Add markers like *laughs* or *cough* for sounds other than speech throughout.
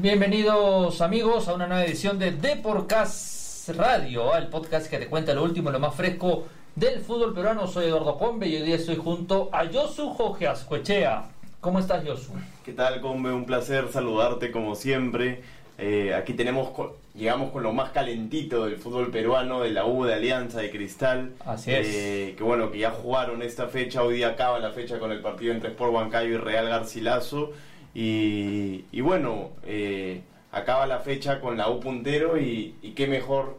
Bienvenidos amigos a una nueva edición de Deporcast Radio, el podcast que te cuenta lo último, lo más fresco del fútbol peruano. Soy Eduardo Combe y hoy día estoy junto a Josu Jorge Ascuechea. ¿Cómo estás, Josu? ¿Qué tal, Combe? Un placer saludarte como siempre. Eh, aquí tenemos, llegamos con lo más calentito del fútbol peruano, de la U, de Alianza, de Cristal. Así es. Eh, que bueno, que ya jugaron esta fecha, hoy día acaba la fecha con el partido entre Sport Huancayo y Real Garcilaso. Y, y bueno, eh, acaba la fecha con la U puntero y, y, qué mejor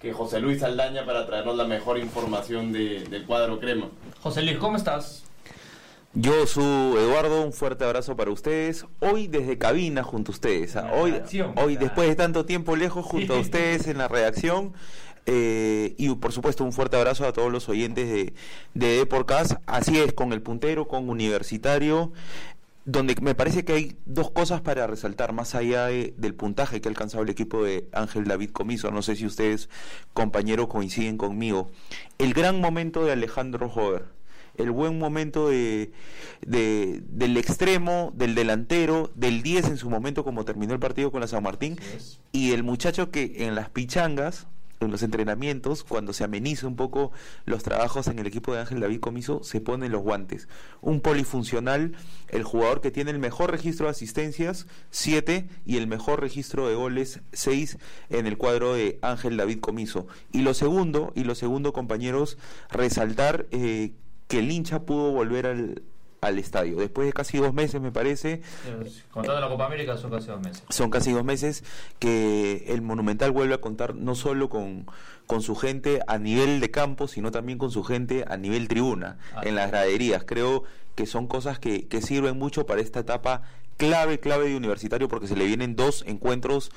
que José Luis Aldaña para traernos la mejor información de, del cuadro crema. José Luis, ¿cómo estás? Yo soy Eduardo, un fuerte abrazo para ustedes. Hoy desde cabina junto a ustedes. ¿ah? Hoy, hoy después de tanto tiempo lejos junto a ustedes en la redacción. Eh, y por supuesto un fuerte abrazo a todos los oyentes de, de Deporcast. Así es, con el puntero, con Universitario donde me parece que hay dos cosas para resaltar, más allá del puntaje que ha alcanzado el equipo de Ángel David Comiso. No sé si ustedes, compañeros, coinciden conmigo. El gran momento de Alejandro Jover, el buen momento de, del extremo, del delantero, del 10 en su momento como terminó el partido con la San Martín, y el muchacho que en las pichangas en los entrenamientos, cuando se ameniza un poco los trabajos en el equipo de Ángel David Comiso, se ponen los guantes. Un polifuncional, el jugador que tiene el mejor registro de asistencias, 7, y el mejor registro de goles, 6, en el cuadro de Ángel David Comiso. Y lo segundo, y lo segundo, compañeros, resaltar eh, que el hincha pudo volver al, al estadio. Después de casi dos meses, me parece. Contando la Copa América, son casi dos meses. Son casi dos meses que el Monumental vuelve a contar no solo con, con su gente a nivel de campo, sino también con su gente a nivel tribuna, en las graderías. Creo que son cosas que, que sirven mucho para esta etapa clave, clave de universitario, porque se le vienen dos encuentros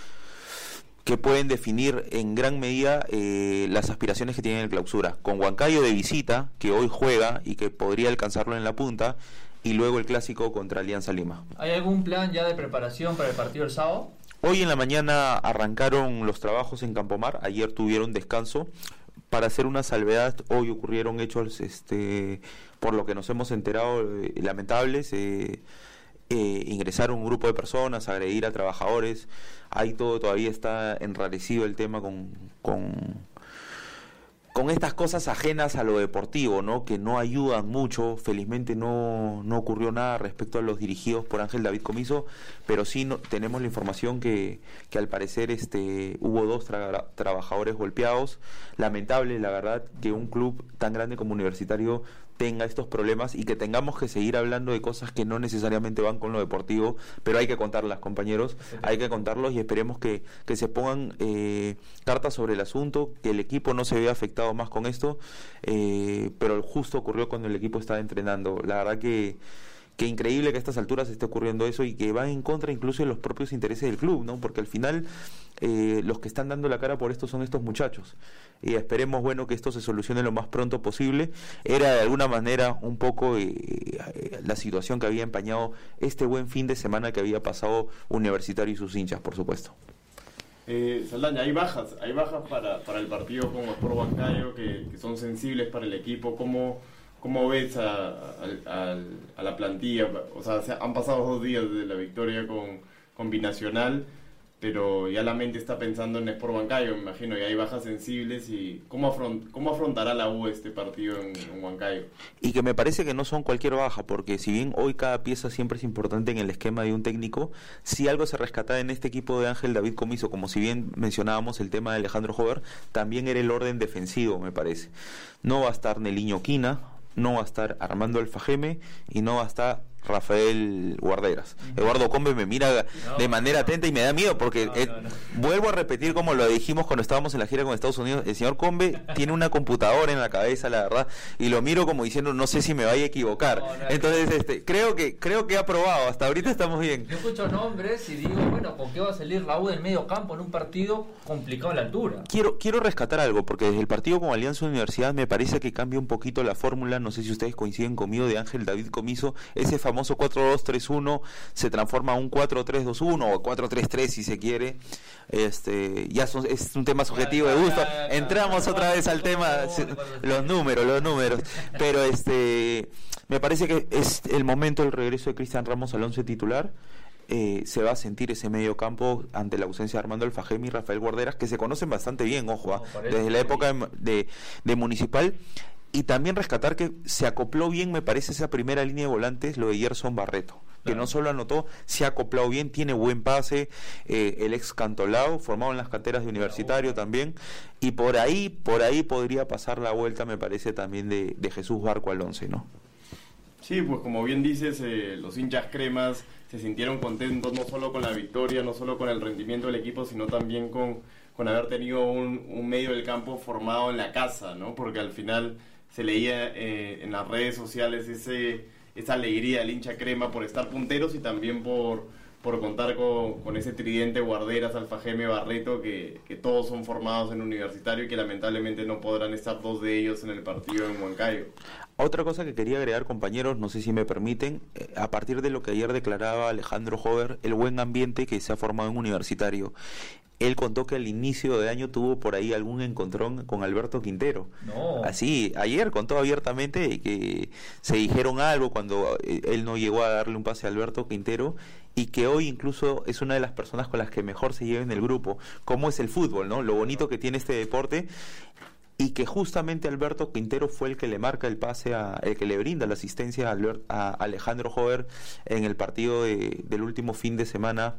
que pueden definir en gran medida eh, las aspiraciones que tiene el clausura. Con Huancayo de visita, que hoy juega y que podría alcanzarlo en la punta, y luego el clásico contra Alianza Lima. ¿Hay algún plan ya de preparación para el partido del sábado? Hoy en la mañana arrancaron los trabajos en Campomar, ayer tuvieron descanso. Para hacer una salvedad, hoy ocurrieron hechos, este, por lo que nos hemos enterado, eh, lamentables. Eh, eh, ingresar un grupo de personas, agredir a trabajadores. Ahí todo todavía está enrarecido el tema con, con, con estas cosas ajenas a lo deportivo, ¿no? que no ayudan mucho. Felizmente no, no ocurrió nada respecto a los dirigidos por Ángel David Comiso, pero sí tenemos la información que, que al parecer este, hubo dos trabajadores golpeados. Lamentable, la verdad, que un club tan grande como Universitario tenga estos problemas y que tengamos que seguir hablando de cosas que no necesariamente van con lo deportivo, pero hay que contarlas, compañeros, hay que contarlos y esperemos que, que se pongan eh, cartas sobre el asunto, que el equipo no se vea afectado más con esto, eh, pero justo ocurrió cuando el equipo estaba entrenando. La verdad que que increíble que a estas alturas esté ocurriendo eso y que va en contra incluso de los propios intereses del club, ¿no? Porque al final eh, los que están dando la cara por esto son estos muchachos. Y esperemos, bueno, que esto se solucione lo más pronto posible. Era de alguna manera un poco eh, eh, la situación que había empañado este buen fin de semana que había pasado Universitario y sus hinchas, por supuesto. Eh, Saldaña, hay bajas, hay bajas para, para el partido como Sport Huancayo que, que son sensibles para el equipo. ¿Cómo, ¿Cómo ves a, la plantilla? O sea, han pasado dos días desde la victoria con, con Binacional, pero ya la mente está pensando en Sport Huancayo, me imagino, y hay bajas sensibles. y ¿Cómo, cómo afrontará la U este partido en, en, Huancayo? Y que me parece que no son cualquier baja, porque si bien hoy cada pieza siempre es importante en el esquema de un técnico, si algo se rescata en este equipo de Ángel David Comiso, como si bien mencionábamos el tema de Alejandro Jover, también era el orden defensivo, me parece. No va a estar Neliño Quina, no va a estar Armando Alfajeme y no va a estar Rafael Guarderas. Eduardo Combe me mira de manera atenta y me da miedo porque eh, vuelvo a repetir como lo dijimos cuando estábamos en la gira con Estados Unidos, el señor Combe tiene una computadora en la cabeza, la verdad, y lo miro como diciendo, no sé si me vaya a equivocar. Entonces, este, creo que creo que ha probado, hasta ahorita estamos bien. Yo escucho nombres y digo, bueno, ¿con qué va a salir U del medio campo en un partido complicado a la altura? Quiero quiero rescatar algo porque desde el partido con Alianza Universidad me parece que cambia un poquito la fórmula, no sé si ustedes coinciden conmigo de Ángel David Comiso, ese famoso 4-2-3-1 se transforma a un 4-3-2-1 o 4-3-3 si se quiere. Este, ya es un tema subjetivo de gusto. Entramos otra vez al tema, los números, los números. Pero este, me parece que es el momento del regreso de Cristian Ramos al 11 titular eh, se va a sentir ese medio campo ante la ausencia de Armando Alfajemi y Rafael Guarderas, que se conocen bastante bien, ojo, ¿ah? desde la época de, de, Municipal. Y también rescatar que se acopló bien, me parece, esa primera línea de volantes, lo de Gerson Barreto que no solo anotó, se ha acoplado bien, tiene buen pase, eh, el ex Cantolao, formado en las canteras de universitario también, y por ahí, por ahí podría pasar la vuelta, me parece, también de, de Jesús Barco al 11, ¿no? Sí, pues como bien dices, eh, los hinchas cremas se sintieron contentos no solo con la victoria, no solo con el rendimiento del equipo, sino también con, con haber tenido un, medio del campo formado en la casa, ¿no? Porque al final se leía eh, en las redes sociales ese, esa alegría del hincha crema por estar punteros y también por, por contar con, con ese tridente Guarderas, Alfajeme, Barreto, que, que, todos son formados en universitario y que lamentablemente no podrán estar dos de ellos en el partido en Huancayo. Otra cosa que quería agregar, compañeros, no sé si me permiten, eh, a partir de lo que ayer declaraba Alejandro Hover, el buen ambiente que se ha formado en universitario. Él contó que al inicio de año tuvo por ahí algún encontrón con Alberto Quintero. No. Así, ayer contó abiertamente que se dijeron algo cuando eh, él no llegó a darle un pase a Alberto Quintero y que hoy incluso es una de las personas con las que mejor se lleva en el grupo. Como es el fútbol, ¿no? Lo bonito que tiene este deporte y que justamente Alberto Quintero fue el que le marca el pase, a, el que le brinda la asistencia a, Alejandro Jover en el partido del último fin de semana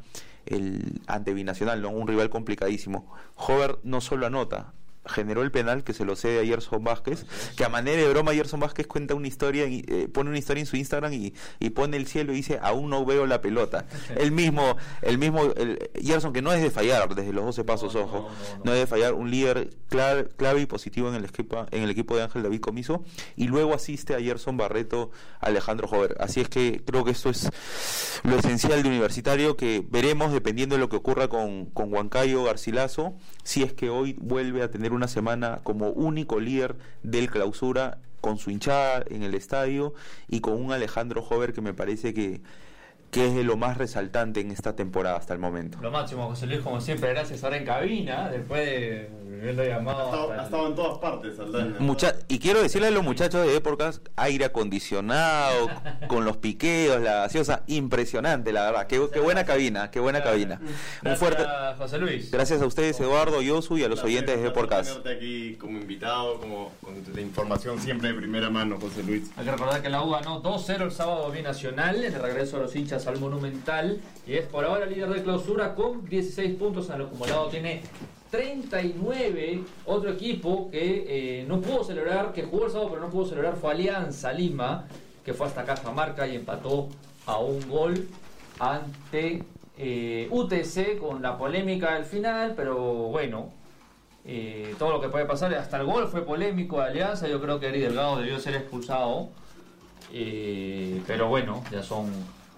ante Binacional, ¿no? un rival complicadísimo. Jover no solo anota, generó el penal que se lo cede a Gerson Vázquez, que a manera de broma Gerson Vázquez cuenta una historia, eh, pone una historia en su Instagram y, pone el cielo y dice, aún no veo la pelota. el mismo, el mismo, el, Gerson que no es de fallar desde los 12 pasos, ojo, no, es de fallar, un líder clave, clave, y positivo en el equipo, en el equipo de Ángel David Comiso, y luego asiste a Gerson Barreto, Alejandro Jover. Así es que creo que esto es lo esencial de Universitario, que veremos dependiendo de lo que ocurra con, con Huancayo Garcilaso, si es que hoy vuelve a tener una semana como único líder del clausura con su hinchada en el estadio y con un Alejandro Jover que me parece que, que es de lo más resaltante en esta temporada hasta el momento. Lo máximo, José Luis, como siempre, gracias ahora en cabina, después de ha, estado, en todas partes, Mucha y quiero decirle a los muchachos de épocas, aire acondicionado, *laughs* con los piqueos, la gaseosa, impresionante, la verdad. Qué, buena cabina, qué buena cabina. Gracias, fuerte. José Luis. Gracias a ustedes, Eduardo, Yosu y a los oyentes de Epocas. tenerte aquí como invitado, como con la información siempre de primera mano, José Luis. Hay que recordar que la U ganó 2-0 el sábado binacional el regreso a los hinchas al Monumental y es por ahora líder de clausura con 16 puntos. El acumulado tiene 39, otro equipo que eh, no pudo celebrar, que jugó el sábado pero no pudo celebrar fue Alianza Lima, que fue hasta Cajamarca y empató a un gol ante eh, UTC con la polémica al final, pero bueno, eh, todo lo que puede pasar, hasta el gol fue polémico de Alianza, yo creo que Eri Delgado debió ser expulsado, pero bueno, ya son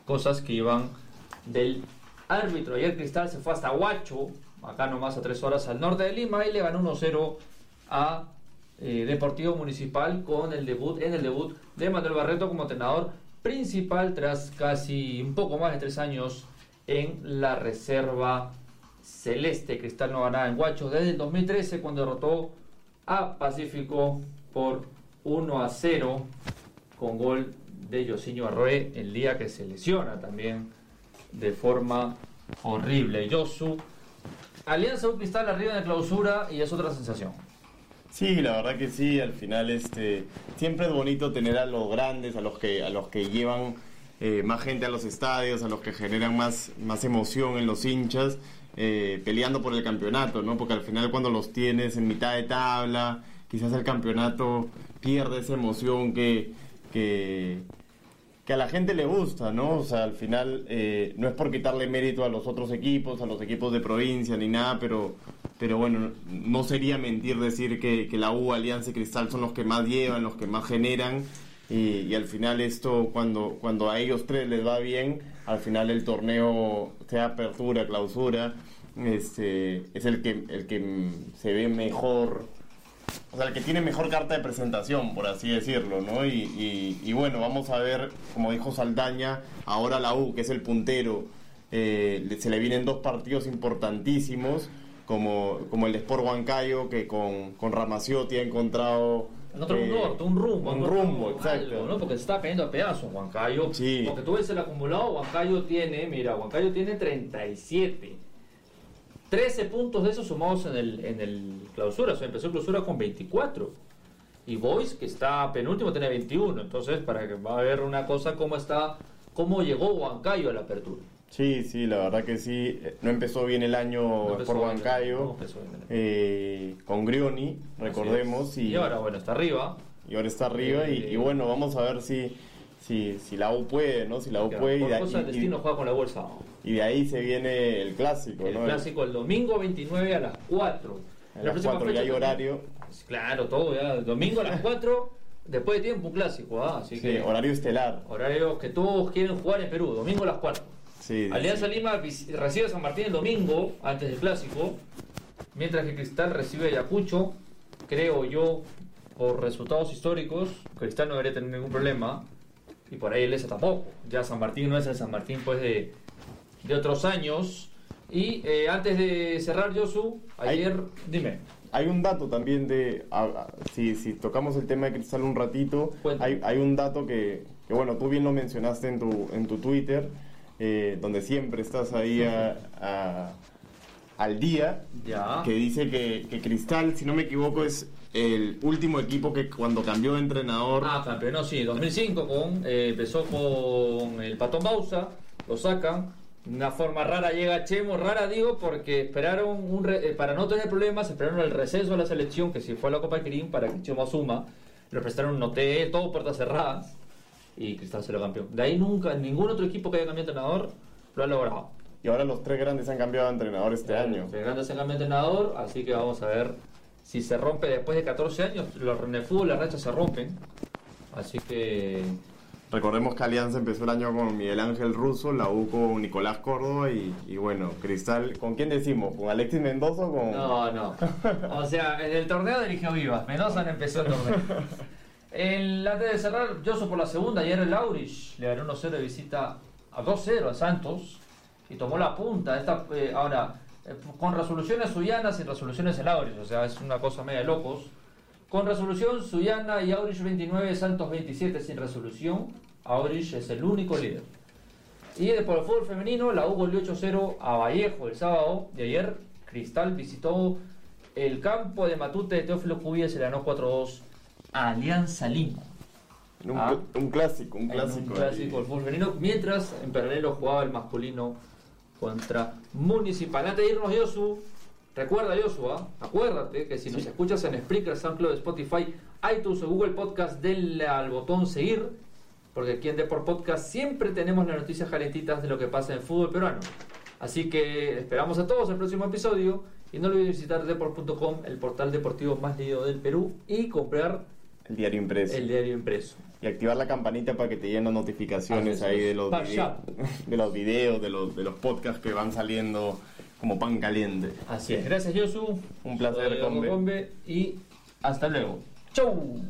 cosas que iban del árbitro. Ayer Cristal se fue hasta Huacho acá nomás a tres horas al norte de Lima, y le ganó 1-0 a eh, Deportivo Municipal con el debut, en el debut de Manuel Barreto como entrenador principal tras casi un poco más de tres años en la reserva celeste. Cristal no ganaba en Guacho desde el 2013 cuando derrotó a Pacífico por 1 a 0 con gol de Yosinho Arroe el día que se lesiona también de forma horrible. Yosu Alianza un cristal arriba de clausura y es otra sensación. Sí, la verdad que sí, al final este siempre es bonito tener a los grandes, a los que a los que llevan eh, más gente a los estadios, a los que generan más, más emoción en los hinchas, eh, peleando por el campeonato, ¿no? Porque al final cuando los tienes en mitad de tabla, quizás el campeonato pierde esa emoción que, que, que a la gente le gusta, ¿no? O sea, al final eh, no es por quitarle mérito a los otros equipos, a los equipos de provincia ni nada, pero, pero bueno, no sería mentir decir que, que la U, Alianza y Cristal son los que más llevan, los que más generan. Y, al final esto, cuando, cuando a ellos tres les va bien, al final el torneo, sea apertura, clausura, este, es el que, el que se ve mejor o sea, el que tiene mejor carta de presentación, por así decirlo, ¿no? Y, bueno, vamos a ver, como dijo Saldaña, ahora la U, que es el puntero, eh, se le vienen dos partidos importantísimos, como, como el Sport Huancayo, que con, con Ramaciotti ha encontrado en otro Eh, norte, un rumbo. un rumbo, algo, exacto. ¿no? Porque se está cayendo a pedazos Huancayo. Sí. Porque tú ves el acumulado, Huancayo tiene, mira, Huancayo tiene 37. 13 puntos de esos sumados en el, en el clausura, o sea, empezó clausura con 24. Y Boys, que está penúltimo, tiene 21. Entonces, para que va a ver una cosa, cómo está, cómo llegó Huancayo a la apertura. Sí, sí, la verdad que sí. Eh, No empezó bien el año No por Huancayo. no el eh, con Grioni, recordemos. Y, y ahora, bueno, está arriba. y ahora está arriba. y, Eh, y bueno, vamos a ver si, si, si la U puede, ¿no? Si la U puede. Y Por de, cosa del y- destino juega con la bolsa. y de ahí se viene el clásico, El ¿no? clásico el domingo 29 a las 4. A las próxima 4 ya hay horario. Claro, todo ya. Domingo a las *laughs* 4, después de tiempo, un clásico. ¿ah? Así Sí, que horario estelar. horario que todos quieren jugar en Perú, domingo a las 4. Sí, Alianza sí. Lima recibe a San Martín el domingo, antes del clásico, mientras que Cristal recibe a Ayacucho, creo yo, por resultados históricos, Cristal no debería tener ningún problema, y por ahí el ese tampoco. Ya San Martín no es el San Martín pues de, de otros años. Y eh, antes de cerrar, Josu, ayer, dime. Hay un dato también de, si, si tocamos el tema de Cristal un ratito, hay, hay un dato que, que, bueno, tú bien lo mencionaste en tu, en tu Twitter, eh, donde siempre estás ahí a- a- al día, Ya. que dice que, que Cristal, si no me equivoco, es el último equipo que cuando cambió de entrenador... Ah, campeón, sí, 2005 con, eh, empezó con el Patón Bausa, lo sacan, una forma rara llega Chemo, rara digo porque esperaron, un re- eh, para no tener problemas, esperaron el receso de la selección, que si fue a la Copa de Kirin, para que Chemo asuma, le prestaron un hotel, todo puertas cerradas, y Cristal se lo campeón. De ahí nunca, ningún otro equipo que haya cambiado de entrenador lo ha logrado. Y ahora los tres grandes han cambiado de entrenador este año. El grande se cambia de entrenador, así que vamos a ver si se rompe después de 14 años. Los en el fútbol las rachas se rompen, así que Recordemos que Alianza empezó el año con Miguel Ángel Russo, la U con Nicolás Córdoba y, bueno, Cristal, ¿con quién decimos? ¿Con Alexis Mendoza o con...? No, no. O sea, en el torneo dirigió Vivas. Mendoza empezó el torneo. El, antes de cerrar, Joso por la segunda, ayer el Aurich le ganó 1-0 de visita a 2-0 a Santos y tomó la punta. Esta, eh, ahora, eh, con resoluciones Suyanas y resoluciones el Aurich, o sea, es una cosa media de locos. Con resolución Suyana y Aurich 29, Santos 27 sin resolución. Aurich es el único líder. Y de por el fútbol femenino, la U goleó 8-0 a Vallejo el sábado. Y ayer Cristal visitó el campo de Matute de Teófilo Cubillas y le ganó 4-2 a Alianza Lima. Un, Ah. un clásico, un clásico. Un clásico del fútbol femenino. Mientras en paralelo jugaba el masculino contra Municipal. Antes de irnos, Yosu, recuerda, Yosu, ¿ah? acuérdate que si nos escuchas en Spreaker, SoundCloud, Spotify, iTunes o Google Podcast, denle al botón seguir. Porque aquí en Deport Podcast siempre tenemos las noticias calentitas de lo que pasa en el fútbol peruano. Así que esperamos a todos el próximo episodio. Y no olviden visitar deport.com, el portal deportivo más leído del Perú, y comprar El diario impreso. el diario impreso. Y activar la campanita para que te lleguen las notificaciones ahí de los, *laughs* de los videos, de los, de los podcasts que van saliendo como pan caliente. Así es. Gracias, Josu. Un placer. Combe, Y hasta luego. ¡Chau!